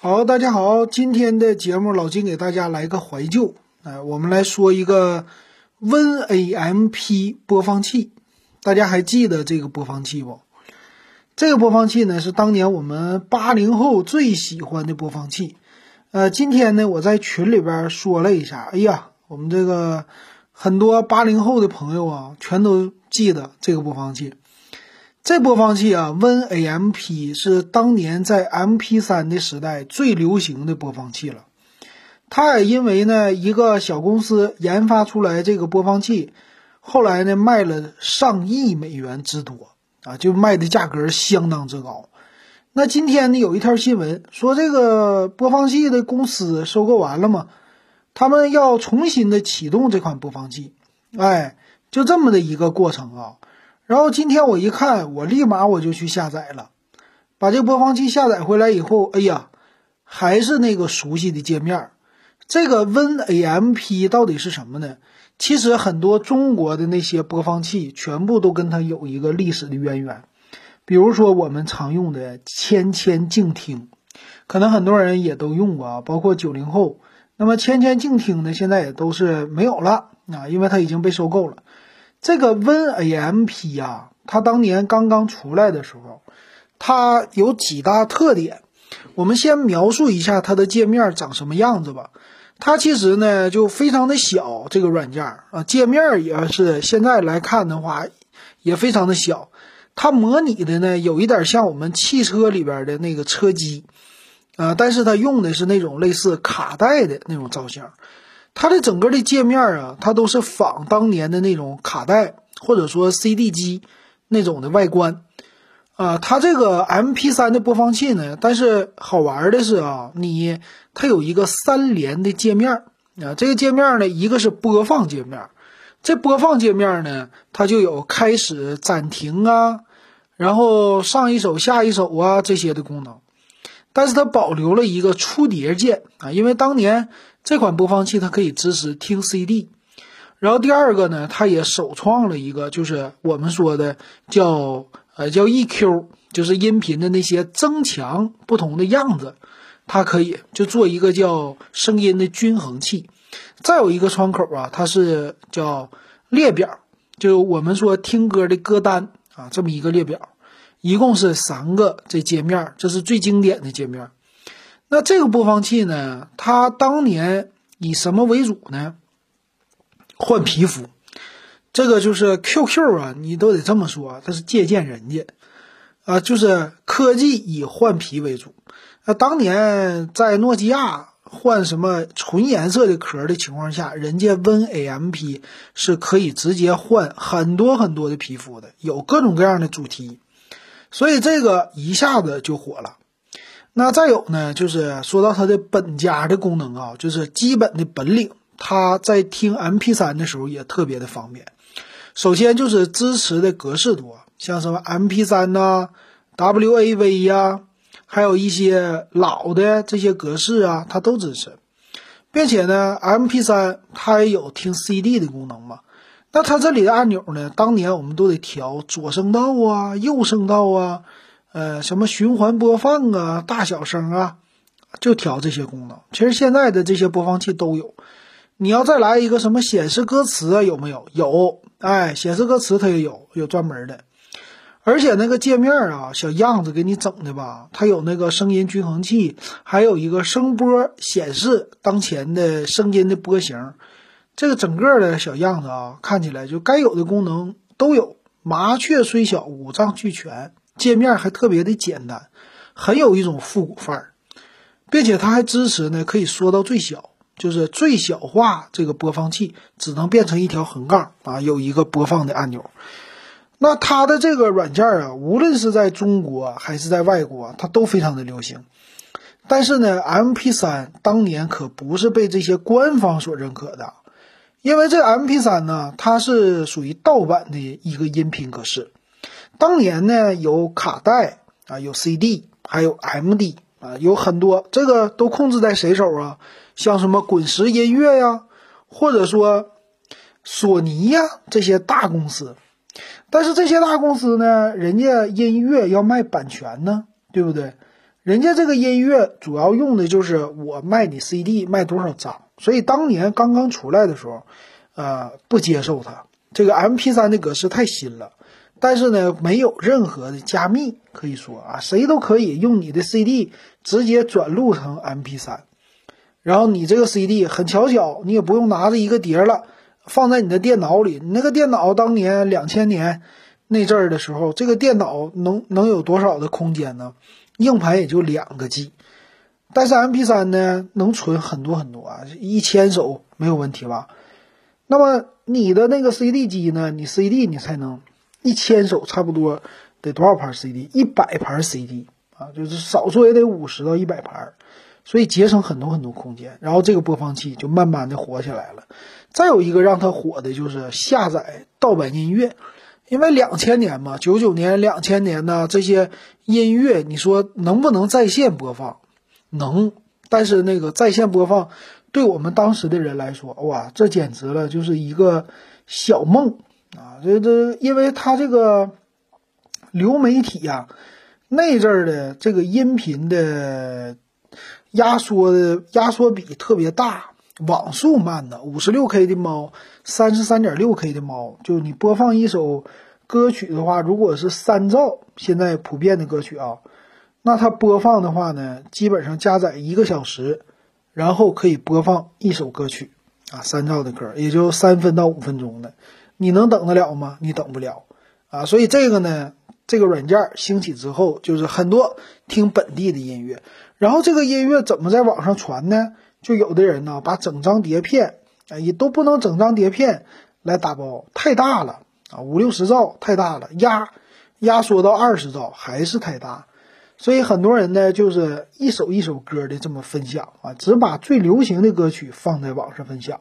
好，大家好，今天的节目老金给大家来个怀旧，哎，我们来说一个 WinAMP 播放器，大家还记得这个播放器不？这个播放器呢是当年我们八零后最喜欢的播放器，呃，今天呢我在群里边说了一下，哎呀，我们这个很多八零后的朋友啊，全都记得这个播放器。这播放器啊，WinAMP 是当年在 MP3 的时代最流行的播放器了。它也因为呢一个小公司研发出来这个播放器，后来呢卖了上亿美元之多啊，就卖的价格相当之高。那今天呢有一条新闻说，这个播放器的公司收购完了嘛，他们要重新的启动这款播放器，哎，就这么的一个过程啊。然后今天我一看，我立马我就去下载了，把这个播放器下载回来以后，哎呀，还是那个熟悉的界面。这个 WinAMP 到底是什么呢？其实很多中国的那些播放器全部都跟它有一个历史的渊源。比如说我们常用的千千静听，可能很多人也都用过啊，包括九零后。那么千千静听呢，现在也都是没有了啊，因为它已经被收购了。这个 WinAMP 呀，它当年刚刚出来的时候，它有几大特点。我们先描述一下它的界面长什么样子吧。它其实呢就非常的小，这个软件啊，界面也是现在来看的话也非常的小。它模拟的呢有一点像我们汽车里边的那个车机，啊，但是它用的是那种类似卡带的那种造型。它的整个的界面啊，它都是仿当年的那种卡带或者说 CD 机那种的外观，啊，它这个 MP3 的播放器呢，但是好玩的是啊，你它有一个三连的界面啊，这个界面呢，一个是播放界面，这播放界面呢，它就有开始、暂停啊，然后上一首、下一首啊这些的功能，但是它保留了一个出碟键啊，因为当年。这款播放器它可以支持听 CD，然后第二个呢，它也首创了一个，就是我们说的叫呃叫 EQ，就是音频的那些增强不同的样子，它可以就做一个叫声音的均衡器。再有一个窗口啊，它是叫列表，就我们说听歌的歌单啊，这么一个列表，一共是三个这界面，这是最经典的界面。那这个播放器呢？它当年以什么为主呢？换皮肤，这个就是 QQ 啊，你都得这么说，它是借鉴人家啊，就是科技以换皮为主。那当年在诺基亚换什么纯颜色的壳的情况下，人家 WinAMP 是可以直接换很多很多的皮肤的，有各种各样的主题，所以这个一下子就火了。那再有呢，就是说到它的本家的功能啊，就是基本的本领，它在听 MP3 的时候也特别的方便。首先就是支持的格式多，像什么 MP3 呐、WAV 呀，还有一些老的这些格式啊，它都支持。并且呢，MP3 它也有听 CD 的功能嘛。那它这里的按钮呢，当年我们都得调左声道啊、右声道啊。呃，什么循环播放啊，大小声啊，就调这些功能。其实现在的这些播放器都有。你要再来一个什么显示歌词啊，有没有？有，哎，显示歌词它也有，有专门的。而且那个界面啊，小样子给你整的吧，它有那个声音均衡器，还有一个声波显示当前的声音的波形。这个整个的小样子啊，看起来就该有的功能都有。麻雀虽小，五脏俱全。界面还特别的简单，很有一种复古范儿，并且它还支持呢，可以缩到最小，就是最小化这个播放器只能变成一条横杠啊，有一个播放的按钮。那它的这个软件啊，无论是在中国还是在外国，它都非常的流行。但是呢，MP3 当年可不是被这些官方所认可的，因为这 MP3 呢，它是属于盗版的一个音频格式。当年呢，有卡带啊，有 CD，还有 MD 啊，有很多，这个都控制在谁手啊？像什么滚石音乐呀，或者说索尼呀这些大公司。但是这些大公司呢，人家音乐要卖版权呢，对不对？人家这个音乐主要用的就是我卖你 CD 卖多少张，所以当年刚刚出来的时候，呃，不接受它这个 MP3 的格式太新了，但是呢，没有任何的加密，可以说啊，谁都可以用你的 CD 直接转录成 MP3，然后你这个 CD 很巧巧，你也不用拿着一个碟了，放在你的电脑里，你那个电脑当年两千年那阵儿的时候，这个电脑能能有多少的空间呢？硬盘也就两个 G，但是 MP3 呢能存很多很多啊，一千首没有问题吧？那么你的那个 CD 机呢？你 CD 你才能一千首，差不多得多少盘 CD？一百盘 CD 啊，就是少说也得五十到一百盘，所以节省很多很多空间。然后这个播放器就慢慢的火起来了。再有一个让它火的就是下载盗版音乐。因为两千年嘛，九九年、两千年呢这些音乐，你说能不能在线播放？能，但是那个在线播放，对我们当时的人来说，哇，这简直了，就是一个小梦啊！这这，因为它这个流媒体呀，那阵儿的这个音频的压缩的压缩比特别大。网速慢的，五十六 K 的猫，三十三点六 K 的猫，就你播放一首歌曲的话，如果是三兆，现在普遍的歌曲啊，那它播放的话呢，基本上加载一个小时，然后可以播放一首歌曲啊，三兆的歌，也就三分到五分钟的，你能等得了吗？你等不了。啊，所以这个呢，这个软件兴起之后，就是很多听本地的音乐，然后这个音乐怎么在网上传呢？就有的人呢，把整张碟片，啊，也都不能整张碟片来打包，太大了啊，五六十兆太大了，压压缩到二十兆还是太大，所以很多人呢，就是一首一首歌的这么分享啊，只把最流行的歌曲放在网上分享。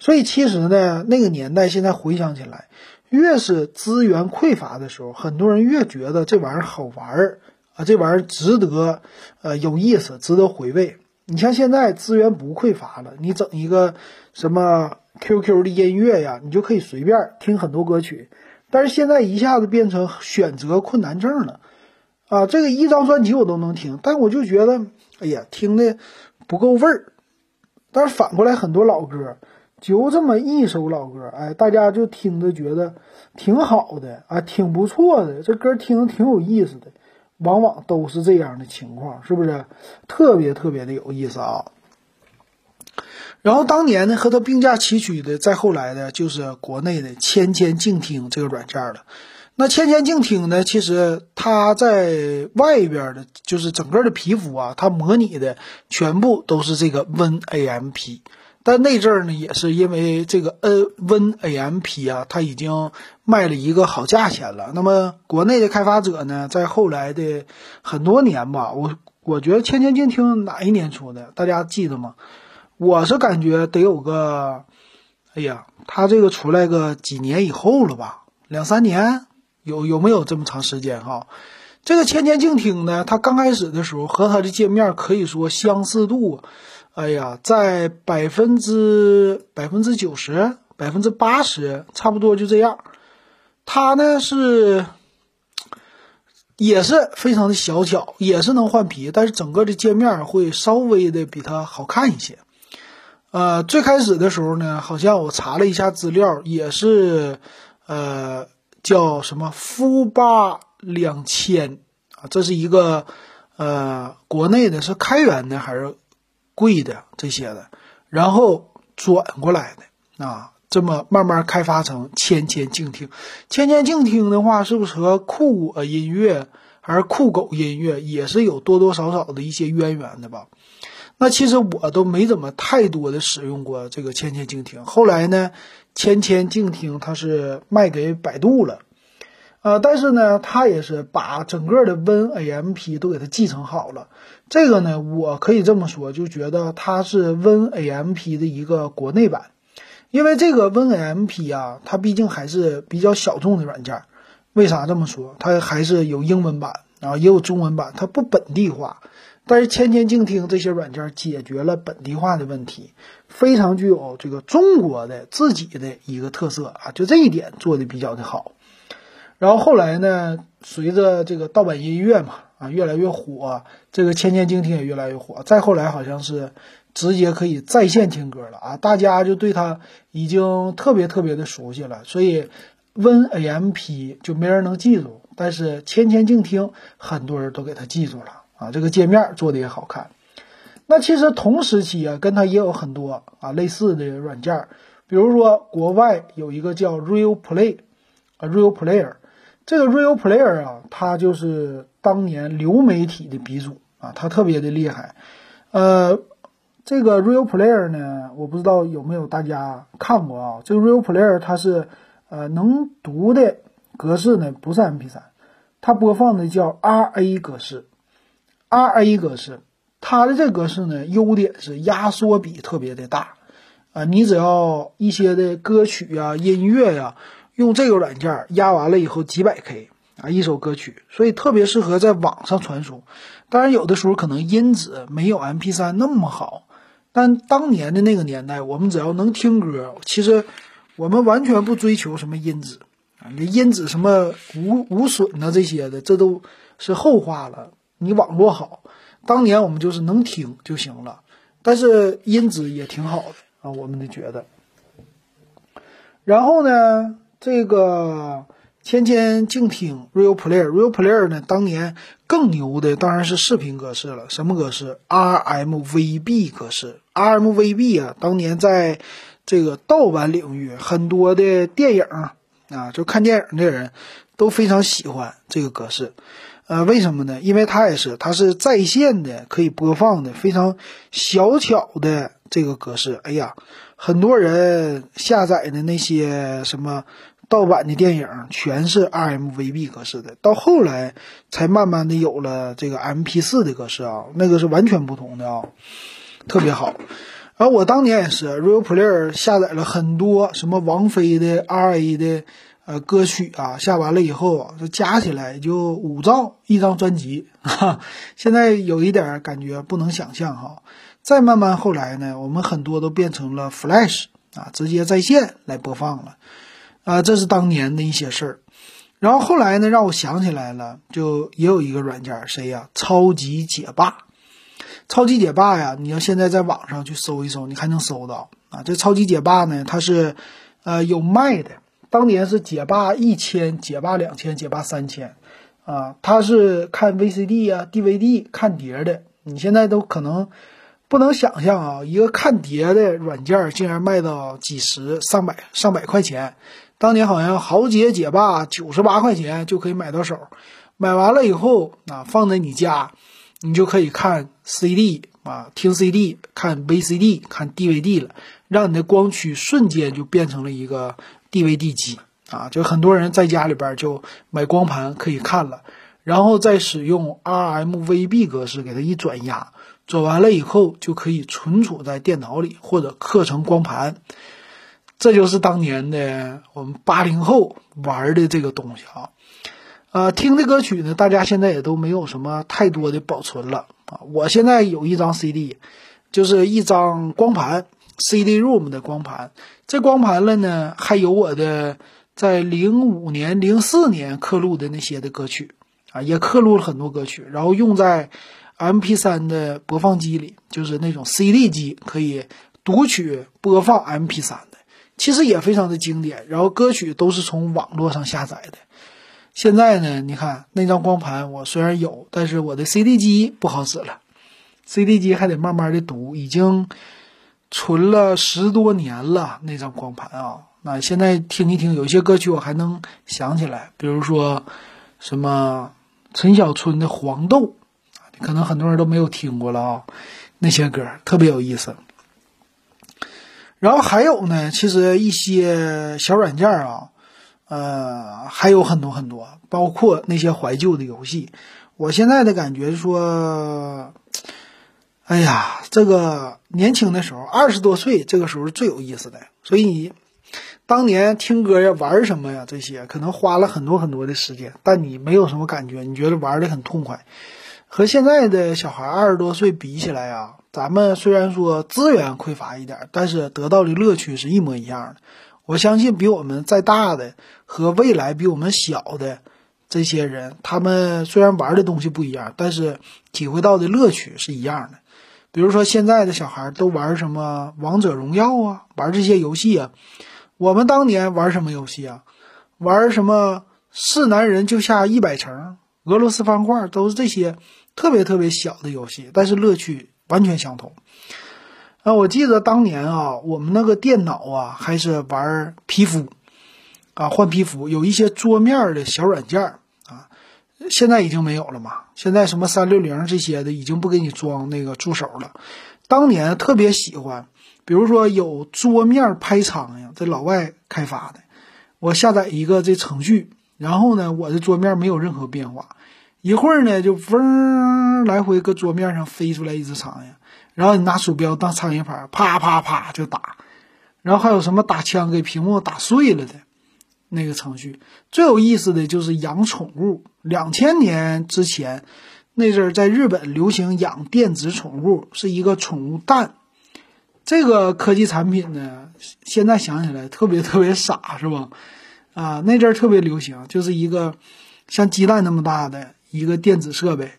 所以其实呢，那个年代现在回想起来，越是资源匮乏的时候，很多人越觉得这玩意儿好玩儿啊，这玩意儿值得，呃，有意思，值得回味。你像现在资源不匮乏了，你整一个什么 QQ 的音乐呀，你就可以随便听很多歌曲。但是现在一下子变成选择困难症了，啊，这个一张专辑我都能听，但我就觉得，哎呀，听的不够味儿。但是反过来，很多老歌就这么一首老歌，哎，大家就听着觉得挺好的啊，挺不错的，这歌听着挺有意思的。往往都是这样的情况，是不是特别特别的有意思啊？然后当年呢，和它并驾齐驱的，再后来的就是国内的千千静听这个软件了。那千千静听呢，其实它在外边的，就是整个的皮肤啊，它模拟的全部都是这个 WinAMP。但那阵儿呢，也是因为这个 N WinAMP 啊，它已经卖了一个好价钱了。那么国内的开发者呢，在后来的很多年吧，我我觉得千千静听哪一年出的，大家记得吗？我是感觉得有个，哎呀，它这个出来个几年以后了吧，两三年，有有没有这么长时间哈？这个千千静听呢，它刚开始的时候和它的界面可以说相似度。哎呀，在百分之百分之九十、百分之八十，差不多就这样。它呢是也是非常的小巧，也是能换皮，但是整个的界面会稍微的比它好看一些。呃，最开始的时候呢，好像我查了一下资料，也是呃叫什么富八两千啊，这是一个呃国内的，是开源的还是？贵的这些的，然后转过来的啊，这么慢慢开发成千千静听。千千静听的话，是不是和酷我音乐还是酷狗音乐也是有多多少少的一些渊源的吧？那其实我都没怎么太多的使用过这个千千静听。后来呢，千千静听它是卖给百度了。呃，但是呢，它也是把整个的 WinAMP 都给它继承好了。这个呢，我可以这么说，就觉得它是 WinAMP 的一个国内版。因为这个 WinAMP 啊，它毕竟还是比较小众的软件。为啥这么说？它还是有英文版啊，也有中文版，它不本地化。但是千千静听这些软件解决了本地化的问题，非常具有这个中国的自己的一个特色啊，就这一点做的比较的好。然后后来呢，随着这个盗版音乐嘛，啊，越来越火，这个千千静听也越来越火。再后来好像是直接可以在线听歌了啊，大家就对它已经特别特别的熟悉了。所以 WinAMP 就没人能记住，但是千千静听很多人都给它记住了啊，这个界面做的也好看。那其实同时期啊，跟它也有很多啊类似的软件，比如说国外有一个叫 Real Play 啊，Real Player。这个 Real Player 啊，它就是当年流媒体的鼻祖啊，它特别的厉害。呃，这个 Real Player 呢，我不知道有没有大家看过啊？这个 Real Player 它是呃能读的格式呢，不是 MP3，它播放的叫 RA 格式，RA 格式。它的这个格式呢，优点是压缩比特别的大啊，你只要一些的歌曲呀、音乐呀。用这个软件压完了以后几百 K 啊，一首歌曲，所以特别适合在网上传输。当然，有的时候可能音质没有 MP3 那么好，但当年的那个年代，我们只要能听歌，其实我们完全不追求什么音质啊，你音质什么无无损的这些的，这都是后话了。你网络好，当年我们就是能听就行了，但是音质也挺好的啊，我们得觉得。然后呢？这个千千静听 Real Player，Real Player 呢，当年更牛的当然是视频格式了。什么格式？RMVB 格式。RMVB 啊，当年在这个盗版领域，很多的电影啊，就看电影的人都非常喜欢这个格式。呃，为什么呢？因为它也是，它是在线的，可以播放的，非常小巧的这个格式。哎呀。很多人下载的那些什么盗版的电影，全是 RMVB 格式的，到后来才慢慢的有了这个 MP4 的格式啊，那个是完全不同的啊，特别好。然后我当年也是 Real Player 下载了很多什么王菲的 RA 的呃歌曲啊，下完了以后，就加起来就五兆一张专辑，哈，现在有一点感觉不能想象哈。再慢慢后来呢，我们很多都变成了 Flash 啊，直接在线来播放了，啊，这是当年的一些事儿。然后后来呢，让我想起来了，就也有一个软件，谁呀？超级解霸。超级解霸呀，你要现在在网上去搜一搜，你还能搜到啊。这超级解霸呢，它是呃有卖的，当年是解霸一千、解霸两千、解霸三千啊，它是看 VCD 啊、DVD 看碟的，你现在都可能。不能想象啊，一个看碟的软件竟然卖到几十、上百、上百块钱。当年好像豪杰解霸九十八块钱就可以买到手，买完了以后啊，放在你家，你就可以看 CD 啊，听 CD、看 VCD、看 DVD 了，让你的光驱瞬间就变成了一个 DVD 机啊！就很多人在家里边就买光盘可以看了，然后再使用 RMVB 格式给它一转压。转完了以后就可以存储在电脑里或者刻成光盘，这就是当年的我们八零后玩的这个东西啊。呃，听的歌曲呢，大家现在也都没有什么太多的保存了啊。我现在有一张 CD，就是一张光盘，CD-ROM 的光盘。这光盘了呢，还有我的在零五年、零四年刻录的那些的歌曲啊，也刻录了很多歌曲，然后用在。M P 三的播放机里，就是那种 C D 机，可以读取播放 M P 三的，其实也非常的经典。然后歌曲都是从网络上下载的。现在呢，你看那张光盘，我虽然有，但是我的 C D 机不好使了，C D 机还得慢慢的读，已经存了十多年了那张光盘啊。那现在听一听，有些歌曲我还能想起来，比如说什么陈小春的《黄豆》。可能很多人都没有听过了啊，那些歌特别有意思。然后还有呢，其实一些小软件啊，呃，还有很多很多，包括那些怀旧的游戏。我现在的感觉说，哎呀，这个年轻的时候，二十多岁，这个时候最有意思的。所以，当年听歌呀、玩什么呀，这些可能花了很多很多的时间，但你没有什么感觉，你觉得玩的很痛快。和现在的小孩二十多岁比起来啊，咱们虽然说资源匮乏一点，但是得到的乐趣是一模一样的。我相信比我们再大的和未来比我们小的，这些人，他们虽然玩的东西不一样，但是体会到的乐趣是一样的。比如说现在的小孩都玩什么王者荣耀啊，玩这些游戏啊。我们当年玩什么游戏啊？玩什么是男人就下一百层、俄罗斯方块，都是这些特别特别小的游戏，但是乐趣完全相同。啊，我记得当年啊，我们那个电脑啊，还是玩皮肤。啊，换皮肤有一些桌面的小软件啊，现在已经没有了嘛。现在什么三六零这些的已经不给你装那个助手了。当年特别喜欢，比如说有桌面拍苍蝇，这老外开发的，我下载一个这程序，然后呢，我的桌面没有任何变化，一会儿呢就嗡来回搁桌面上飞出来一只苍蝇，然后你拿鼠标当苍蝇拍，啪啪啪就打，然后还有什么打枪给屏幕打碎了的。那个程序最有意思的就是养宠物。两千年之前，那阵儿在日本流行养电子宠物，是一个宠物蛋。这个科技产品呢，现在想起来特别特别傻，是吧？啊，那阵儿特别流行，就是一个像鸡蛋那么大的一个电子设备，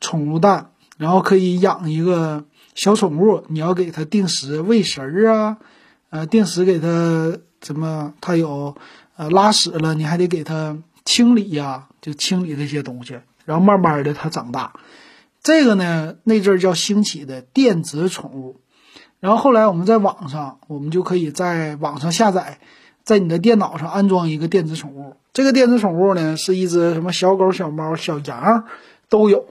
宠物蛋，然后可以养一个小宠物。你要给它定时喂食儿啊，呃，定时给它怎么？它有。呃，拉屎了，你还得给它清理呀，就清理这些东西，然后慢慢的它长大。这个呢，那阵儿叫兴起的电子宠物。然后后来我们在网上，我们就可以在网上下载，在你的电脑上安装一个电子宠物。这个电子宠物呢，是一只什么小狗、小猫、小羊都有。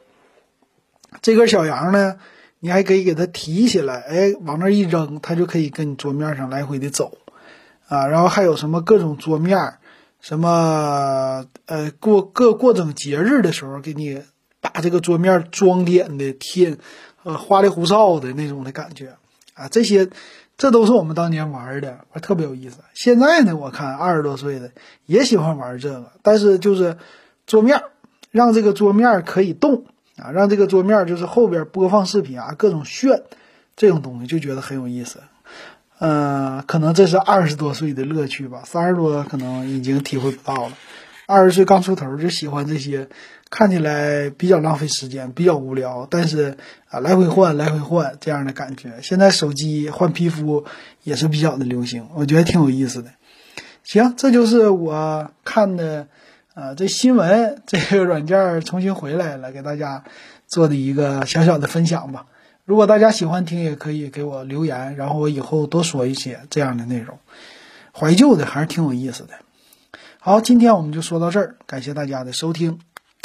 这根小羊呢，你还可以给它提起来，哎，往那一扔，它就可以跟你桌面上来回的走。啊，然后还有什么各种桌面儿，什么呃过各过整节日的时候，给你把这个桌面装点的贴，呃花里胡哨的那种的感觉啊，这些这都是我们当年玩的，特别有意思。现在呢，我看二十多岁的也喜欢玩这个，但是就是桌面让这个桌面可以动啊，让这个桌面就是后边播放视频啊，各种炫这种东西就觉得很有意思。嗯，可能这是二十多岁的乐趣吧，三十多可能已经体会不到了。二十岁刚出头就喜欢这些，看起来比较浪费时间，比较无聊，但是啊，来回换，来回换这样的感觉。现在手机换皮肤也是比较的流行，我觉得挺有意思的。行，这就是我看的，呃，这新闻这个软件重新回来了，给大家做的一个小小的分享吧。如果大家喜欢听，也可以给我留言，然后我以后多说一些这样的内容。怀旧的还是挺有意思的。好，今天我们就说到这儿，感谢大家的收听。